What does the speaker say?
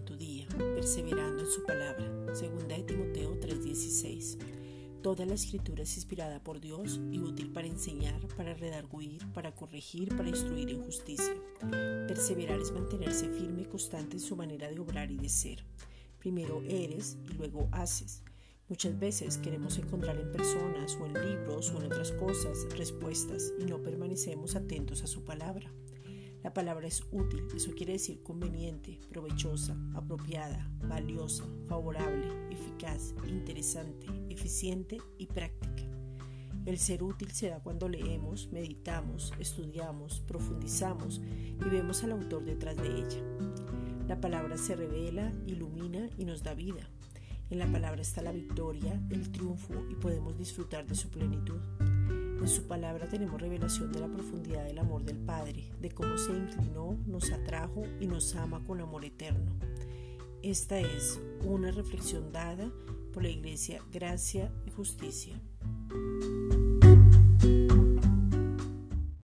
en tu día, perseverando en su palabra. Segunda de Timoteo 3:16. Toda la escritura es inspirada por Dios y útil para enseñar, para redarguir, para corregir, para instruir en justicia. Perseverar es mantenerse firme y constante en su manera de obrar y de ser. Primero eres y luego haces. Muchas veces queremos encontrar en personas o en libros o en otras cosas respuestas y no permanecemos atentos a su palabra. La palabra es útil, eso quiere decir conveniente, provechosa, apropiada, valiosa, favorable, eficaz, interesante, eficiente y práctica. El ser útil se da cuando leemos, meditamos, estudiamos, profundizamos y vemos al autor detrás de ella. La palabra se revela, ilumina y nos da vida. En la palabra está la victoria, el triunfo y podemos disfrutar de su plenitud. En su palabra tenemos revelación de la profundidad del amor del Padre, de cómo se inclinó, nos atrajo y nos ama con amor eterno. Esta es una reflexión dada por la Iglesia Gracia y Justicia.